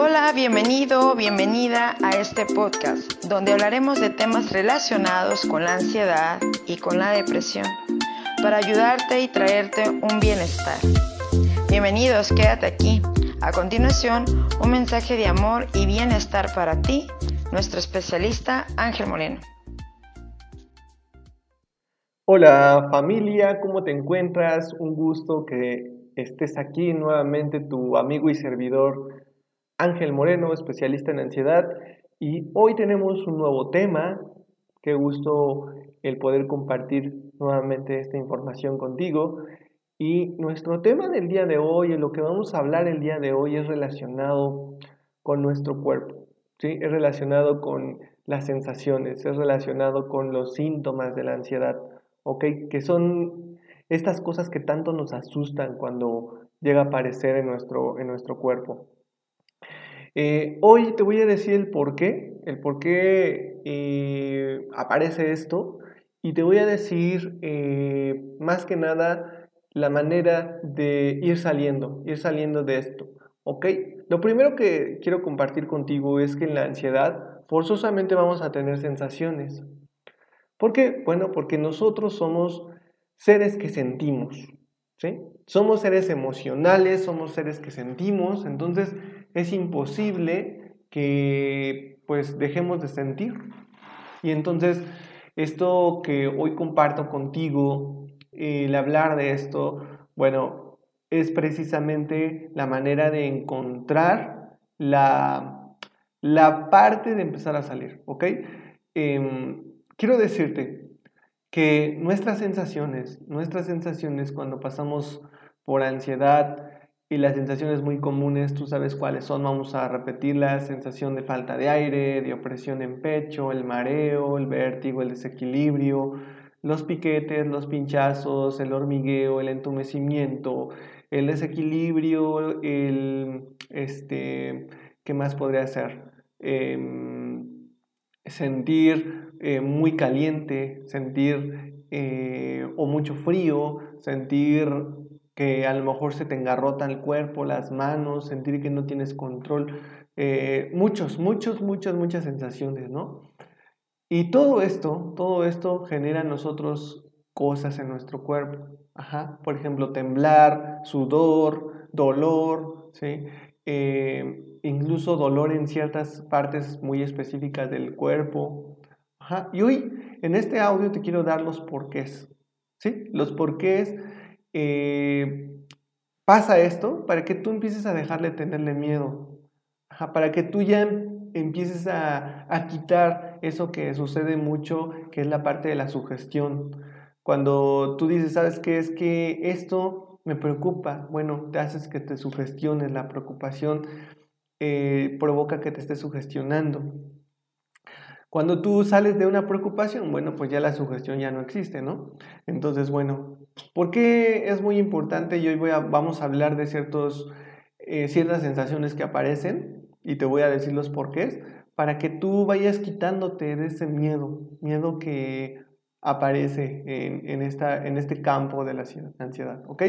Hola, bienvenido, bienvenida a este podcast, donde hablaremos de temas relacionados con la ansiedad y con la depresión, para ayudarte y traerte un bienestar. Bienvenidos, quédate aquí. A continuación, un mensaje de amor y bienestar para ti, nuestro especialista Ángel Moreno. Hola familia, ¿cómo te encuentras? Un gusto que estés aquí nuevamente, tu amigo y servidor Ángel Moreno, especialista en ansiedad. Y hoy tenemos un nuevo tema. Qué gusto el poder compartir nuevamente esta información contigo. Y nuestro tema del día de hoy, lo que vamos a hablar el día de hoy, es relacionado con nuestro cuerpo. ¿sí? Es relacionado con las sensaciones, es relacionado con los síntomas de la ansiedad. Que son estas cosas que tanto nos asustan cuando llega a aparecer en nuestro, en nuestro cuerpo. Eh, hoy te voy a decir el por qué, el por qué eh, aparece esto y te voy a decir eh, más que nada la manera de ir saliendo, ir saliendo de esto. ¿Ok? Lo primero que quiero compartir contigo es que en la ansiedad forzosamente vamos a tener sensaciones. ¿Por qué? Bueno, porque nosotros somos seres que sentimos, ¿sí? Somos seres emocionales, somos seres que sentimos, entonces es imposible que pues dejemos de sentir. Y entonces esto que hoy comparto contigo, el hablar de esto, bueno, es precisamente la manera de encontrar la, la parte de empezar a salir, ¿ok? Em, quiero decirte que nuestras sensaciones, nuestras sensaciones cuando pasamos por ansiedad y las sensaciones muy comunes, tú sabes cuáles son, vamos a repetir la sensación de falta de aire, de opresión en pecho, el mareo, el vértigo, el desequilibrio, los piquetes, los pinchazos, el hormigueo, el entumecimiento, el desequilibrio, el, este, ¿qué más podría ser? Em, sentir eh, muy caliente, sentir eh, o mucho frío, sentir que a lo mejor se te engarrota el cuerpo, las manos, sentir que no tienes control, eh, muchos, muchos, muchas, muchas sensaciones, ¿no? Y todo esto, todo esto genera en nosotros cosas en nuestro cuerpo. Ajá. Por ejemplo, temblar, sudor, dolor, ¿sí? incluso dolor en ciertas partes muy específicas del cuerpo, y hoy en este audio te quiero dar los porqués. ¿sí? Los porqués. Eh, pasa esto para que tú empieces a dejarle tenerle miedo. para que tú ya empieces a, a quitar eso que sucede mucho, que es la parte de la sugestión. Cuando tú dices, ¿sabes qué? Es que esto me preocupa. Bueno, te haces que te sugestiones. La preocupación eh, provoca que te estés sugestionando. Cuando tú sales de una preocupación, bueno, pues ya la sugestión ya no existe, ¿no? Entonces, bueno, ¿por qué es muy importante? Y hoy voy a, vamos a hablar de eh, ciertas sensaciones que aparecen y te voy a decir los porqués para que tú vayas quitándote de ese miedo, miedo que aparece en, este campo de la ansiedad, ¿ok?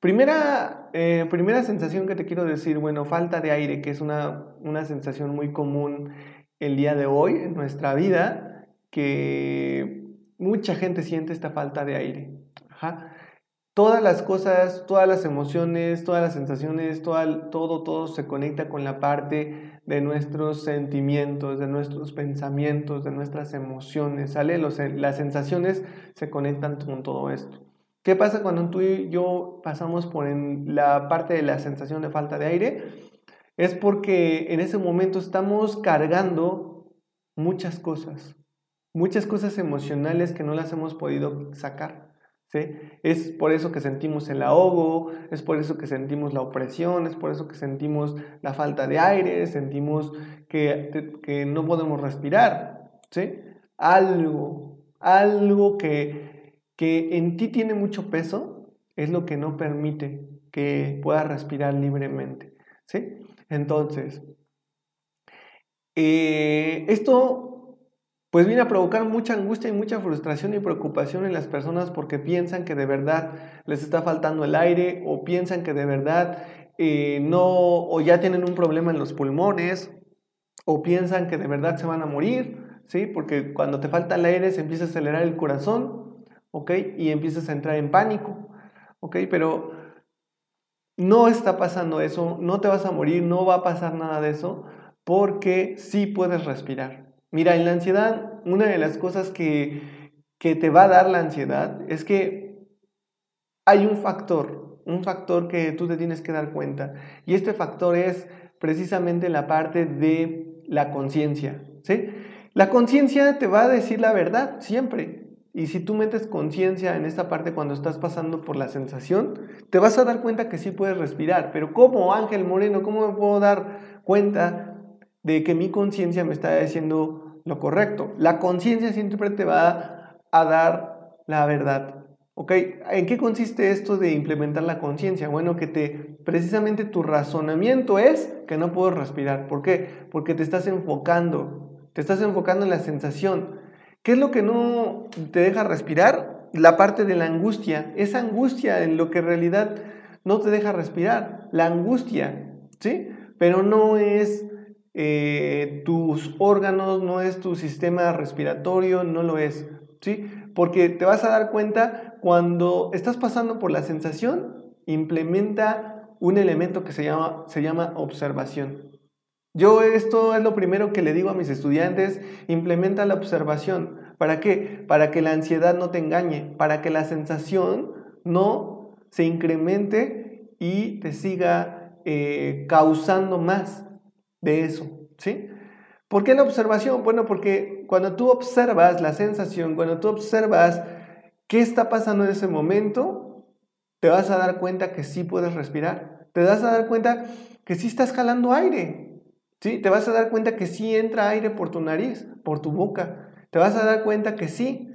Primera, eh, primera sensación que te quiero decir, bueno, falta de aire, que es una sensación muy común el día de hoy en nuestra vida que mucha gente siente esta falta de aire. Todas las cosas, todas las emociones, todas las sensaciones, todo, todo, todo se conecta con la parte de nuestros sentimientos, de nuestros pensamientos, de nuestras emociones, ¿sale? las sensaciones se conectan con todo esto. ¿Qué pasa cuando tú y yo pasamos por la parte de la sensación de falta de aire? es porque en ese momento estamos cargando muchas cosas, muchas cosas emocionales que no las hemos podido sacar. ¿Sí? Es por eso que sentimos el ahogo, es por eso que sentimos la opresión, es por eso que sentimos la falta de aire, sentimos que, que no podemos respirar. ¿sí? Algo, algo que, que en ti tiene mucho peso es lo que no permite que puedas respirar libremente. ¿sí? Entonces, eh, esto pues viene a provocar mucha angustia y mucha frustración y preocupación en las personas porque piensan que de verdad les está faltando el aire o piensan que de verdad eh, no, o ya tienen un problema en los pulmones, o piensan que de verdad se van a morir, ¿sí? Porque cuando te falta el aire se empieza a acelerar el corazón, ¿ok? Y empiezas a entrar en pánico, ¿ok? Pero no está pasando eso, no te vas a morir, no va a pasar nada de eso, porque sí puedes respirar. Mira, en la ansiedad, una de las cosas que, que te va a dar la ansiedad es que hay un factor, un factor que tú te tienes que dar cuenta. Y este factor es precisamente la parte de la conciencia. ¿sí? La conciencia te va a decir la verdad siempre. Y si tú metes conciencia en esta parte cuando estás pasando por la sensación, te vas a dar cuenta que sí puedes respirar. Pero ¿cómo, Ángel Moreno? ¿Cómo me puedo dar cuenta de que mi conciencia me está diciendo lo correcto? La conciencia siempre te va a dar la verdad. ¿Ok? ¿En qué consiste esto de implementar la conciencia? Bueno, que te, precisamente tu razonamiento es que no puedo respirar. ¿Por qué? Porque te estás enfocando, te estás enfocando en la sensación. ¿Qué es lo que no te deja respirar? La parte de la angustia. Esa angustia en lo que en realidad no te deja respirar. La angustia, ¿sí? Pero no es eh, tus órganos, no es tu sistema respiratorio, no lo es, ¿sí? Porque te vas a dar cuenta cuando estás pasando por la sensación, implementa un elemento que se llama, se llama observación. Yo esto es lo primero que le digo a mis estudiantes, implementa la observación. ¿Para qué? Para que la ansiedad no te engañe, para que la sensación no se incremente y te siga eh, causando más de eso. ¿sí? ¿Por qué la observación? Bueno, porque cuando tú observas la sensación, cuando tú observas ¿Qué está pasando en ese momento? Te vas a dar cuenta que sí puedes respirar. Te vas a dar cuenta que sí estás jalando aire. ¿sí? Te vas a dar cuenta que sí entra aire por tu nariz, por tu boca. Te vas a dar cuenta que sí.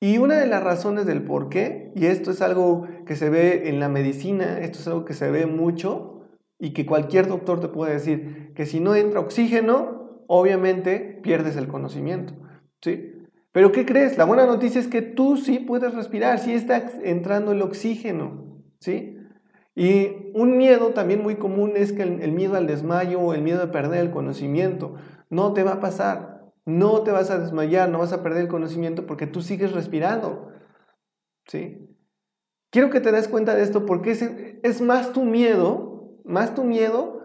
Y una de las razones del por qué, y esto es algo que se ve en la medicina, esto es algo que se ve mucho y que cualquier doctor te puede decir, que si no entra oxígeno, obviamente pierdes el conocimiento. ¿sí? Pero ¿qué crees? La buena noticia es que tú sí puedes respirar, sí está entrando el oxígeno, ¿sí? Y un miedo también muy común es que el, miedo al desmayo o el miedo de perder el conocimiento. No te va a pasar, no te vas a desmayar, no vas a perder el conocimiento porque tú sigues respirando, ¿sí? Quiero que te des cuenta de esto porque es, es más tu miedo, más tu miedo,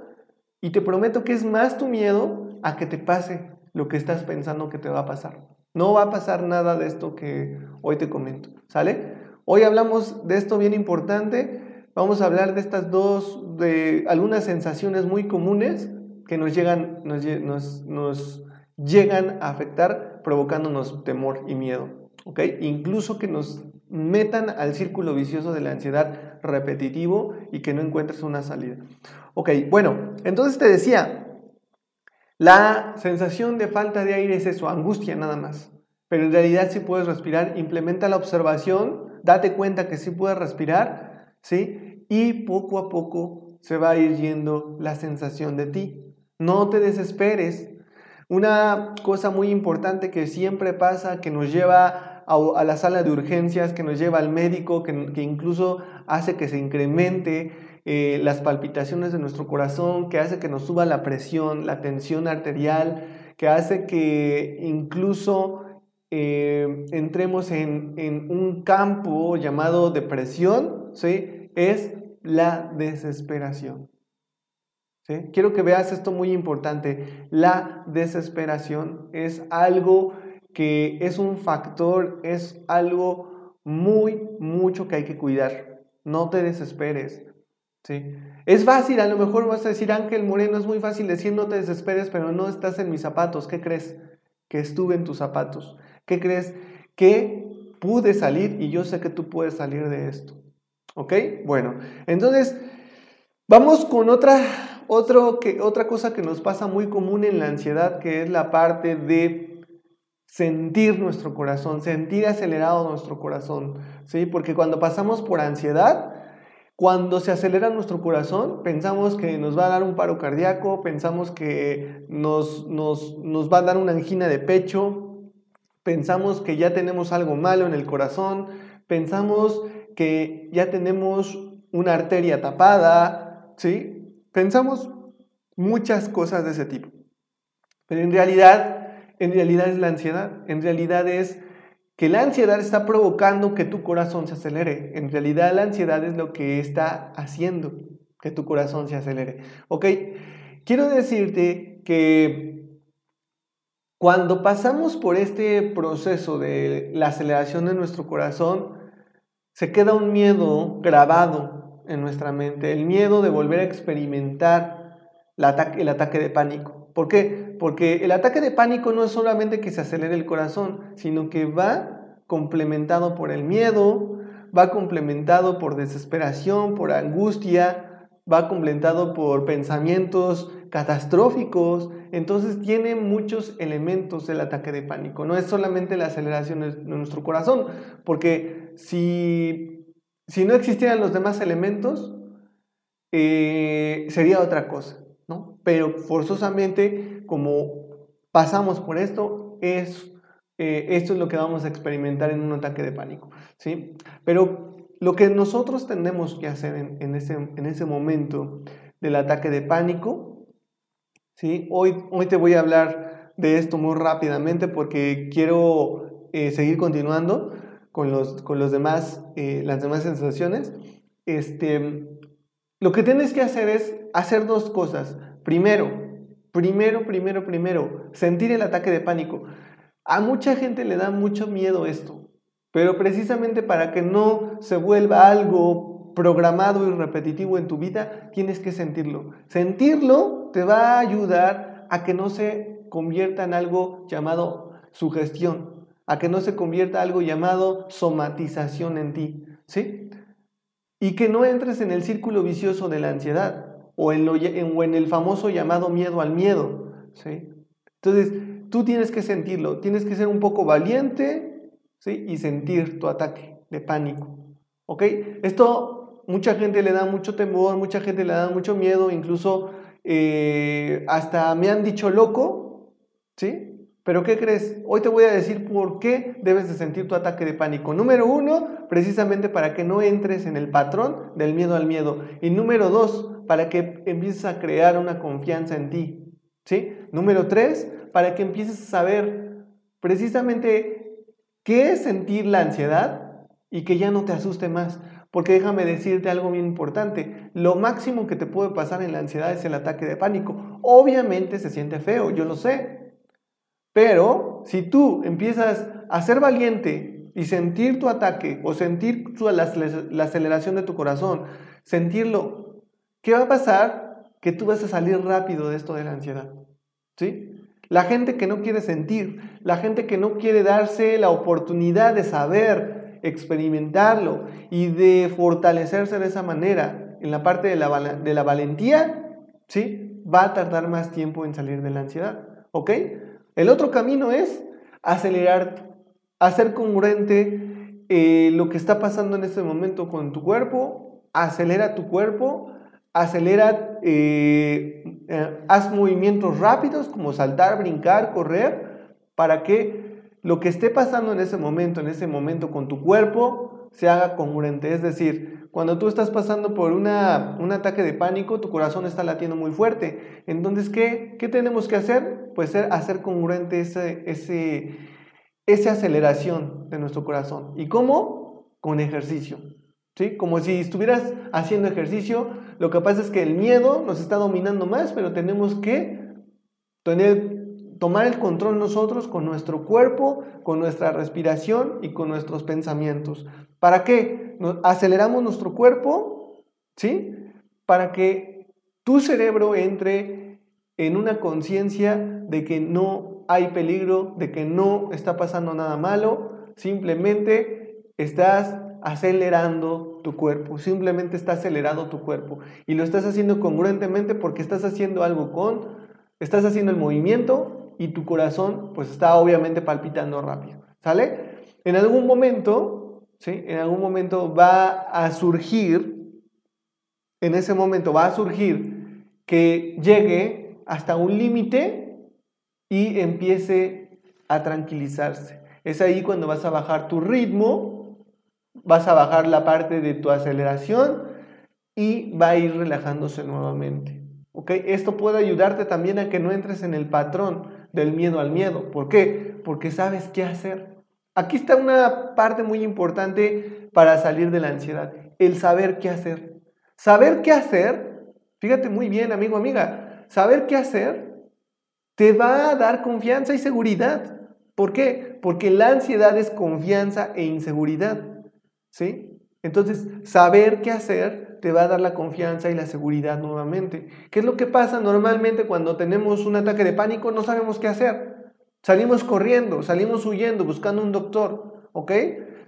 y te prometo que es más tu miedo a que te pase lo que estás pensando que te va a pasar. No va a pasar nada de esto que hoy te comento, ¿sale? Hoy hablamos de esto bien importante. Vamos a hablar de estas dos, de algunas sensaciones muy comunes que nos llegan, nos, llegan a afectar provocándonos temor y miedo, ¿ok? Incluso que nos metan al círculo vicioso de la ansiedad repetitivo y que no encuentres una salida. Ok, bueno, entonces te decía, la sensación de falta de aire es eso, angustia nada más. Pero en realidad si puedes respirar, implementa la observación, date cuenta que sí puedes respirar, ¿sí? Y poco a poco se va a ir yendo la sensación de ti. No te desesperes. Una cosa muy importante que siempre pasa, que nos lleva a, la sala de urgencias, que nos lleva al médico, que, que incluso hace que se incremente eh, las palpitaciones de nuestro corazón, que hace que nos suba la presión, la tensión arterial, que hace que incluso eh, entremos en, un campo llamado depresión, ¿sí? es la desesperación. ¿sí? Quiero que veas esto muy importante. La desesperación es algo que es un factor, es algo muy, mucho que hay que cuidar. No te desesperes. Es fácil, a lo mejor vas a decir, Ángel Moreno, es muy fácil decir no te desesperes, pero no estás en mis zapatos. ¿Qué crees? Que estuve en tus zapatos. ¿Qué crees? Que pude salir y yo sé que tú puedes salir de esto. ¿Ok? Bueno, entonces vamos con otra, otro, que, otra cosa que nos pasa muy común en la ansiedad, que es la parte de sentir nuestro corazón, sentir acelerado nuestro corazón. ¿Sí? Porque cuando pasamos por ansiedad, cuando se acelera nuestro corazón, pensamos que nos va a dar un paro cardíaco, pensamos que nos, nos, nos, va a dar una angina de pecho, pensamos que ya tenemos algo malo en el corazón, pensamos que ya tenemos una arteria tapada, ¿sí? Pensamos muchas cosas de ese tipo. Pero en realidad, en realidad es la ansiedad. En realidad es que la ansiedad está provocando que tu corazón se acelere. En realidad la ansiedad es lo que está haciendo que tu corazón se acelere. ¿Ok? Quiero decirte que cuando pasamos por este proceso de la aceleración de nuestro corazón, se queda un miedo grabado en nuestra mente, el miedo de volver a experimentar el ataque, de pánico. ¿Por qué? Porque el ataque de pánico no es solamente que se acelere el corazón, sino que va complementado por el miedo, va complementado por desesperación, por angustia, va complementado por pensamientos catastróficos. Entonces tiene muchos elementos el ataque de pánico. No es solamente la aceleración de nuestro corazón, porque si, si no existieran los demás elementos, eh, sería otra cosa. Pero forzosamente, como pasamos por esto, es, eh, esto es lo que vamos a experimentar en un ataque de pánico, ¿sí? Pero lo que nosotros tenemos que hacer en, ese, en ese momento del ataque de pánico ¿sí? Hoy, hoy te voy a hablar de esto muy rápidamente porque quiero eh, seguir continuando con, los, con los demás, eh, las demás sensaciones. Este, lo que tienes que hacer es hacer dos cosas. Primero, primero, primero, primero, sentir el ataque de pánico. A mucha gente le da mucho miedo esto, pero precisamente para que no se vuelva algo programado y repetitivo en tu vida, tienes que sentirlo. Sentirlo te va a ayudar a que no se convierta en algo llamado sugestión, a que no se convierta en algo llamado somatización en ti, ¿sí? Y que no entres en el círculo vicioso de la ansiedad o en, el famoso llamado miedo al miedo, ¿sí? Entonces, tú tienes que sentirlo, tienes que ser un poco valiente, ¿sí? Y sentir tu ataque de pánico, ¿ok? Esto mucha gente le da mucho temor, mucha gente le da mucho miedo, incluso eh, hasta me han dicho loco, ¿sí? Pero ¿qué crees? Hoy te voy a decir por qué debes de sentir tu ataque de pánico. Número uno, precisamente para que no entres en el patrón del miedo al miedo. Y número dos, para que empieces a crear una confianza en ti. ¿Sí? Número tres, para que empieces a saber precisamente qué es sentir la ansiedad y que ya no te asuste más. Porque déjame decirte algo bien importante. Lo máximo que te puede pasar en la ansiedad es el ataque de pánico. Obviamente se siente feo, yo lo sé. Pero si tú empiezas a ser valiente y sentir tu ataque o sentir la, aceleración de tu corazón, sentirlo, ¿qué va a pasar? Que tú vas a salir rápido de esto de la ansiedad. ¿Sí? La gente que no quiere sentir, la gente que no quiere darse la oportunidad de saber, experimentarlo y de fortalecerse de esa manera en la parte de la, de la valentía, ¿sí? va a tardar más tiempo en salir de la ansiedad. ¿Ok? El otro camino es acelerar, hacer congruente eh, lo que está pasando en este momento con tu cuerpo, acelera tu cuerpo, acelera, eh, eh, haz movimientos rápidos como saltar, brincar, correr, para que lo que esté pasando en ese momento, en ese momento con tu cuerpo, se haga congruente. Es decir, cuando tú estás pasando por una, un ataque de pánico, tu corazón está latiendo muy fuerte. Entonces, ¿qué, qué tenemos que hacer? Pues hacer congruente ese, ese, esa aceleración de nuestro corazón. ¿Y cómo? Con ejercicio. ¿Sí? Como si estuvieras haciendo ejercicio, lo que pasa es que el miedo nos está dominando más, pero tenemos que tener tomar el control nosotros con nuestro cuerpo, con nuestra respiración y con nuestros pensamientos. ¿Para qué? aceleramos nuestro cuerpo, ¿sí? Para que tu cerebro entre en una conciencia de que no hay peligro, de que no está pasando nada malo, simplemente estás acelerando tu cuerpo, simplemente está acelerando tu cuerpo y lo estás haciendo congruentemente porque estás haciendo algo con, estás haciendo el movimiento y tu corazón pues está obviamente palpitando rápido, ¿sale? En algún momento, ¿sí? En algún momento va a surgir, en ese momento va a surgir que llegue hasta un límite y empiece a tranquilizarse. Es ahí cuando vas a bajar tu ritmo, vas a bajar la parte de tu aceleración y va a ir relajándose nuevamente. ¿Ok? Esto puede ayudarte también a que no entres en el patrón del miedo al miedo. ¿Por qué? Porque sabes qué hacer. Aquí está una parte muy importante para salir de la ansiedad, el saber qué hacer. Saber qué hacer, fíjate muy bien, amigo, amiga, saber qué hacer te va a dar confianza y seguridad. ¿Por qué? Porque la ansiedad es confianza e inseguridad. ¿Sí? Entonces, saber qué hacer te va a dar la confianza y la seguridad nuevamente. ¿Qué es lo que pasa normalmente cuando tenemos un ataque de pánico? No sabemos qué hacer. Salimos corriendo, salimos huyendo, buscando un doctor. ¿Ok?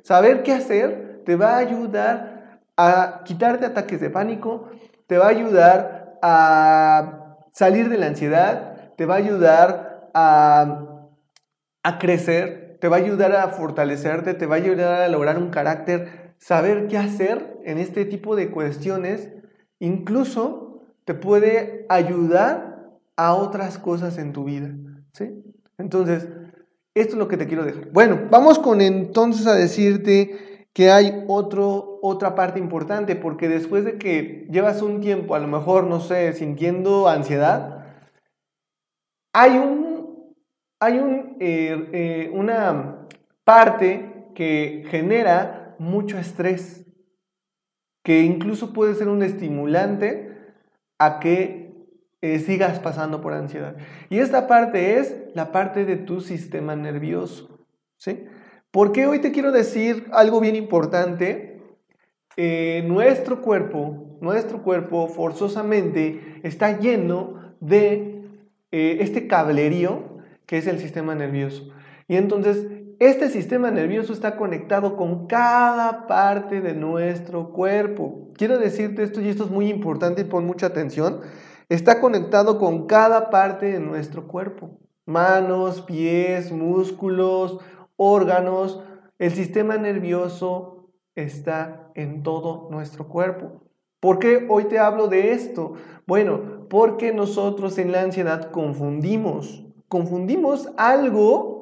Saber qué hacer te va a ayudar a quitarte ataques de pánico, te va a ayudar a salir de la ansiedad, te va a ayudar a, a crecer, te va a ayudar a fortalecerte, te va a ayudar a lograr un carácter, saber qué hacer en este tipo de cuestiones, incluso te puede ayudar a otras cosas en tu vida. ¿sí? Entonces, esto es lo que te quiero dejar. Bueno, vamos con entonces a decirte que hay otro, otra parte importante, porque después de que llevas un tiempo, a lo mejor, no sé, sintiendo ansiedad, hay, un, hay un, eh, eh, una parte que genera mucho estrés, que incluso puede ser un estimulante a que eh, sigas pasando por ansiedad. Y esta parte es la parte de tu sistema nervioso. ¿sí? Porque hoy te quiero decir algo bien importante. nuestro cuerpo, nuestro cuerpo forzosamente está lleno de eh, este cablerío que es el sistema nervioso. Y entonces, este sistema nervioso está conectado con cada parte de nuestro cuerpo. Quiero decirte esto, y esto es muy importante y pon mucha atención, está conectado con cada parte de nuestro cuerpo. Manos, pies, músculos, órganos. El sistema nervioso está en todo nuestro cuerpo. ¿Por qué hoy te hablo de esto? Bueno, porque nosotros en la ansiedad confundimos, confundimos algo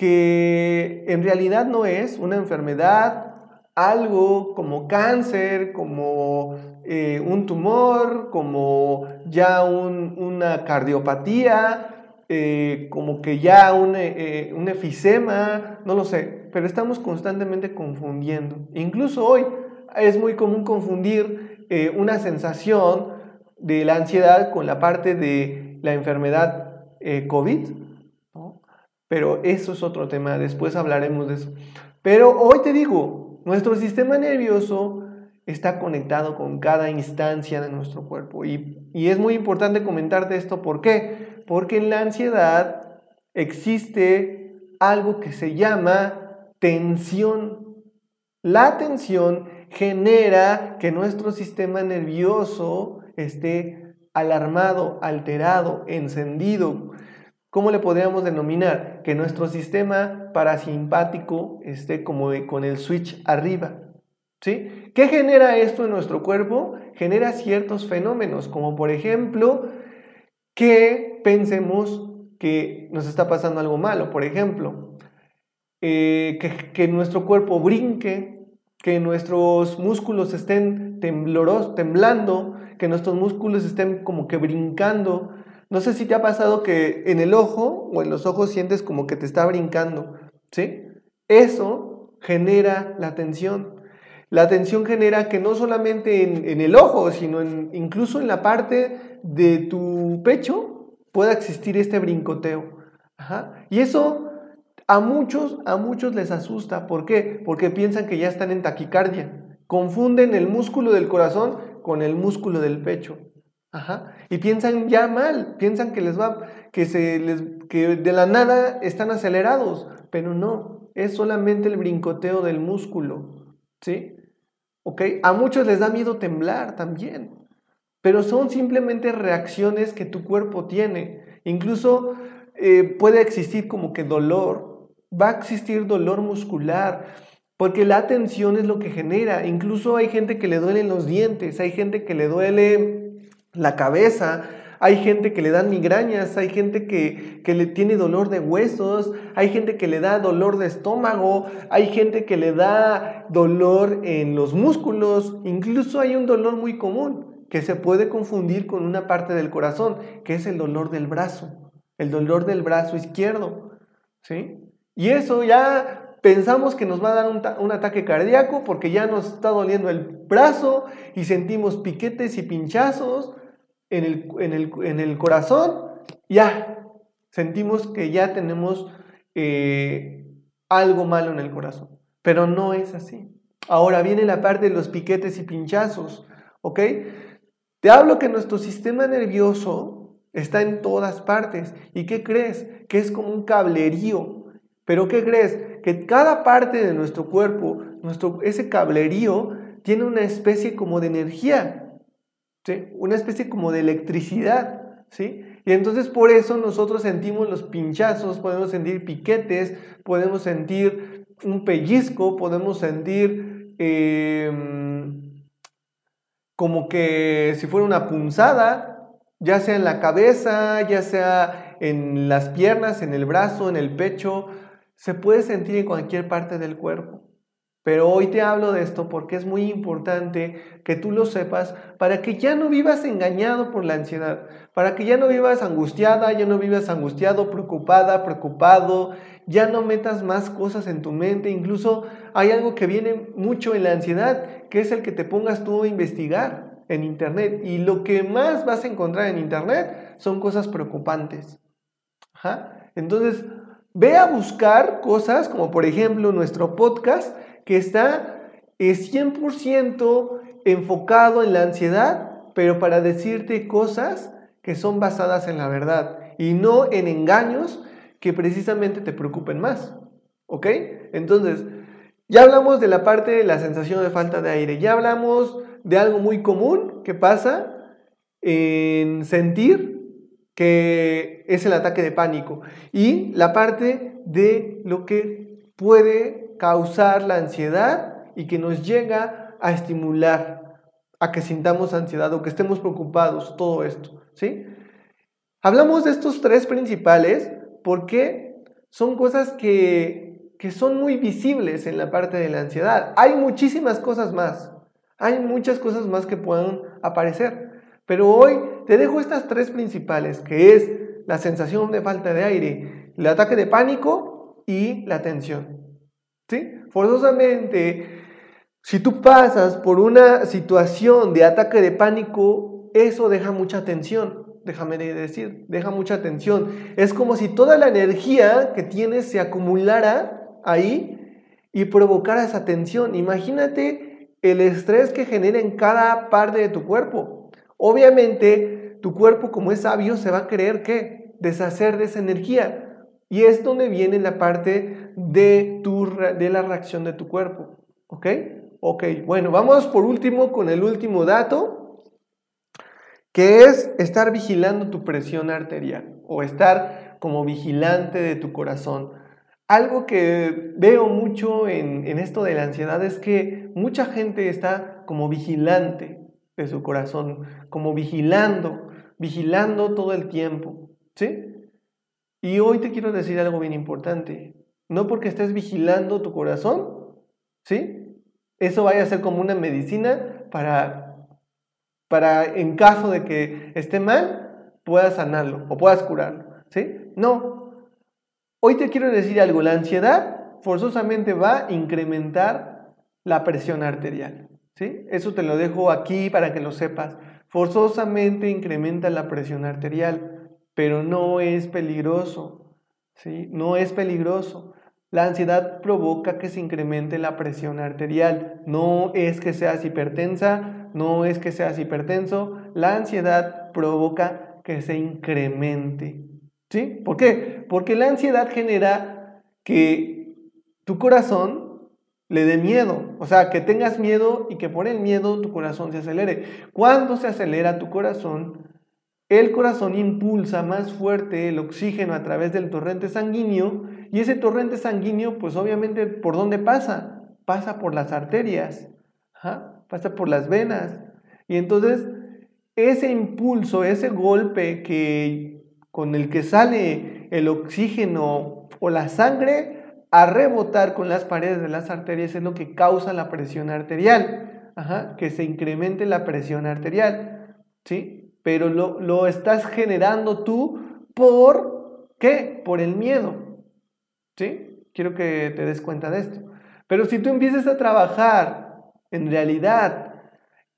que en realidad no es una enfermedad, algo como cáncer, como eh, un tumor, como ya una cardiopatía, eh, como que ya un, eh, un efisema, no lo sé, pero estamos constantemente confundiendo. Incluso hoy es muy común confundir eh, una sensación de la ansiedad con la parte de la enfermedad eh, COVID, pero eso es otro tema, después hablaremos de eso. Pero hoy te digo, nuestro sistema nervioso está conectado con cada instancia de nuestro cuerpo y, y es muy importante comentarte esto, ¿por qué? Porque en la ansiedad existe algo que se llama tensión. La tensión genera que nuestro sistema nervioso esté alarmado, alterado, encendido. ¿Cómo le podríamos denominar? Que nuestro sistema parasimpático esté como con el switch arriba. ¿Sí? ¿Qué genera esto en nuestro cuerpo? Genera ciertos fenómenos, como por ejemplo que pensemos que nos está pasando algo malo, por ejemplo, eh, que, nuestro cuerpo brinque, que nuestros músculos estén tembloros, temblando, que nuestros músculos estén como que brincando. No sé si te ha pasado que en el ojo o en los ojos sientes como que te está brincando, ¿sí? Eso genera la tensión. La tensión genera que no solamente en, el ojo, sino incluso en la parte de tu pecho pueda existir este brincoteo. Y eso a muchos, a muchos les asusta. ¿Por qué? Porque piensan que ya están en taquicardia. Confunden el músculo del corazón con el músculo del pecho. Ajá. Y piensan ya mal, piensan que les va, que se les, que de la nada están acelerados, pero no, es solamente el brincoteo del músculo, ¿sí? ¿Ok? A muchos les da miedo temblar también, pero son simplemente reacciones que tu cuerpo tiene. Incluso eh, puede existir como que dolor, va a existir dolor muscular, porque la tensión es lo que genera. Incluso hay gente que le duelen los dientes, hay gente que le duele la cabeza, hay gente que le dan migrañas, hay gente que, que, le tiene dolor de huesos, hay gente que le da dolor de estómago, hay gente que le da dolor en los músculos, incluso hay un dolor muy común que se puede confundir con una parte del corazón, que es el dolor del brazo, el dolor del brazo izquierdo, ¿sí? Y eso ya pensamos que nos va a dar un, un, ataque cardíaco porque ya nos está doliendo el brazo y sentimos piquetes y pinchazos en el, en el, en el corazón, ya sentimos que ya tenemos eh, algo malo en el corazón. Pero no es así. Ahora viene la parte de los piquetes y pinchazos, ¿ok? Te hablo que nuestro sistema nervioso está en todas partes. ¿Y qué crees? Que es como un cablerío. Pero ¿qué crees? Que cada parte de nuestro cuerpo, nuestro, ese cablerío, tiene una especie como de energía. Una especie como de electricidad, ¿sí? Y entonces por eso nosotros sentimos los pinchazos, podemos sentir piquetes, podemos sentir un pellizco, podemos sentir em, como que si fuera una punzada, ya sea en la cabeza, ya sea en las piernas, en el brazo, en el pecho, se puede sentir en cualquier parte del cuerpo. Pero hoy te hablo de esto porque es muy importante que tú lo sepas para que ya no vivas engañado por la ansiedad, para que ya no vivas angustiada, ya no vivas angustiado, preocupada, preocupado, ya no metas más cosas en tu mente. Incluso hay algo que viene mucho en la ansiedad, que es el que te pongas tú a investigar en Internet. Y lo que más vas a encontrar en Internet son cosas preocupantes. Entonces, ve a buscar cosas como por ejemplo nuestro podcast que está 100% enfocado en la ansiedad, pero para decirte cosas que son basadas en la verdad y no en engaños que precisamente te preocupen más. ¿Ok? Entonces, ya hablamos de la parte de la sensación de falta de aire, ya hablamos de algo muy común que pasa en sentir que es el ataque de pánico y la parte de lo que puede causar la ansiedad y que nos llega a estimular a que sintamos ansiedad o que estemos preocupados, todo esto, ¿sí? Hablamos de estos tres principales porque son cosas que, que son muy visibles en la parte de la ansiedad. Hay muchísimas cosas más, hay muchas cosas más que pueden aparecer, pero hoy te dejo estas tres principales, que es la sensación de falta de aire, el ataque de pánico y la tensión. ¿Sí? Forzosamente, si tú pasas por una situación de ataque de pánico, eso deja mucha tensión. Déjame decir, deja mucha tensión. Es como si toda la energía que tienes se acumulara ahí y provocara esa tensión. Imagínate el estrés que genera en cada parte de tu cuerpo. Obviamente, tu cuerpo, como es sabio, se va a querer que deshacer de esa energía. Y es donde viene la parte de, tu, de la reacción de tu cuerpo. ¿Ok? Ok, bueno, vamos por último con el último dato, que es estar vigilando tu presión arterial o estar como vigilante de tu corazón. Algo que veo mucho en, en esto de la ansiedad es que mucha gente está como vigilante de su corazón, como vigilando, vigilando todo el tiempo. ¿Sí? Y hoy te quiero decir algo bien importante. No porque estés vigilando tu corazón, ¿sí? Eso vaya a ser como una medicina para, para en caso de que esté mal, puedas sanarlo o puedas curarlo, ¿sí? No. Hoy te quiero decir algo. La ansiedad forzosamente va a incrementar la presión arterial, Eso te lo dejo aquí para que lo sepas. Forzosamente incrementa la presión arterial pero no es peligroso, ¿sí? No es peligroso. La ansiedad provoca que se incremente la presión arterial. No es que seas hipertensa, no es que seas hipertenso. La ansiedad provoca que se incremente. ¿Sí? ¿Por qué? Porque la ansiedad genera que tu corazón le dé miedo. O sea, que tengas miedo y que por el miedo tu corazón se acelere. Cuando se acelera tu corazón, el corazón impulsa más fuerte el oxígeno a través del torrente sanguíneo y ese torrente sanguíneo, pues obviamente, ¿por dónde pasa? Pasa por las arterias, pasa por las venas. Y entonces ese impulso, ese golpe que, con el que sale el oxígeno o la sangre a rebotar con las paredes de las arterias es lo que causa la presión arterial, que se incremente la presión arterial, ¿sí? Pero lo, lo estás generando tú por, ¿qué? Por el miedo, ¿sí? Quiero que te des cuenta de esto. Pero si tú empiezas a trabajar en realidad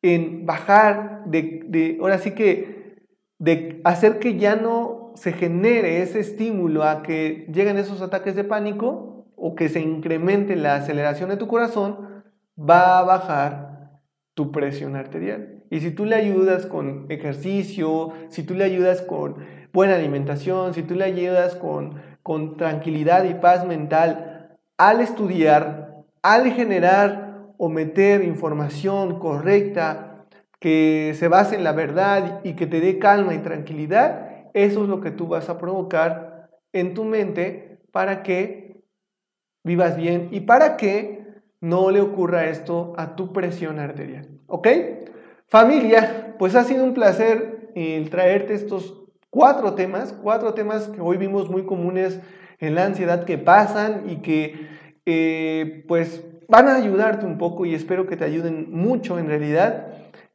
en bajar de, de ahora sí que, de hacer que ya no se genere ese estímulo a que lleguen esos ataques de pánico o que se incremente la aceleración de tu corazón, va a bajar tu presión arterial. Y si tú le ayudas con ejercicio, si tú le ayudas con buena alimentación, si tú le ayudas con, con tranquilidad y paz mental al estudiar, al generar o meter información correcta, que se base en la verdad y que te dé calma y tranquilidad, eso es lo que tú vas a provocar en tu mente para que vivas bien y para que no le ocurra esto a tu presión arterial. ¿Ok? Familia, pues ha sido un placer el traerte estos cuatro temas, cuatro temas que hoy vimos muy comunes en la ansiedad que pasan y que eh, pues van a ayudarte un poco y espero que te ayuden mucho en realidad.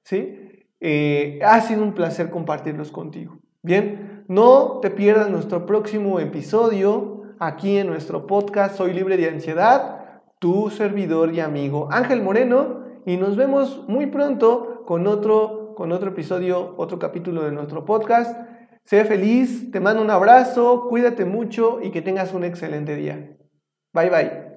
¿sí? Eh, ha sido un placer compartirlos contigo. Bien, no te pierdas nuestro próximo episodio aquí en nuestro podcast Soy libre de ansiedad, tu servidor y amigo Ángel Moreno y nos vemos muy pronto con otro, con otro episodio, otro capítulo de nuestro podcast. Sé feliz, te mando un abrazo, cuídate mucho y que tengas un excelente día. Bye bye.